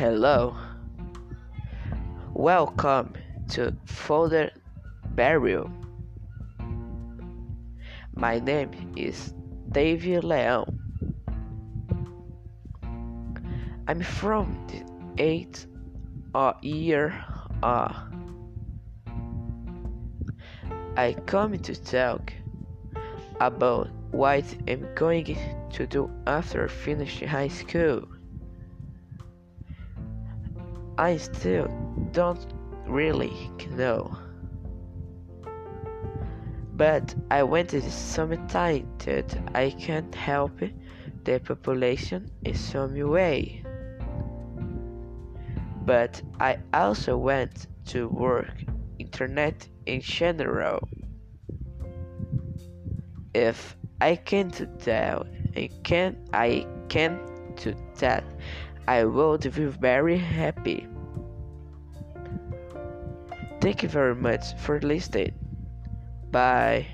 Hello. Welcome to Folder Burial. My name is David Leão. I'm from the eighth uh, year. Uh, I come to talk about what I'm going to do after finishing high school. I still don't really know. But I something that I can't help the population in some way. But I also want to work internet in general. If I can do that, I can I can do that, I would be very happy. Thank you very much for listening. Bye.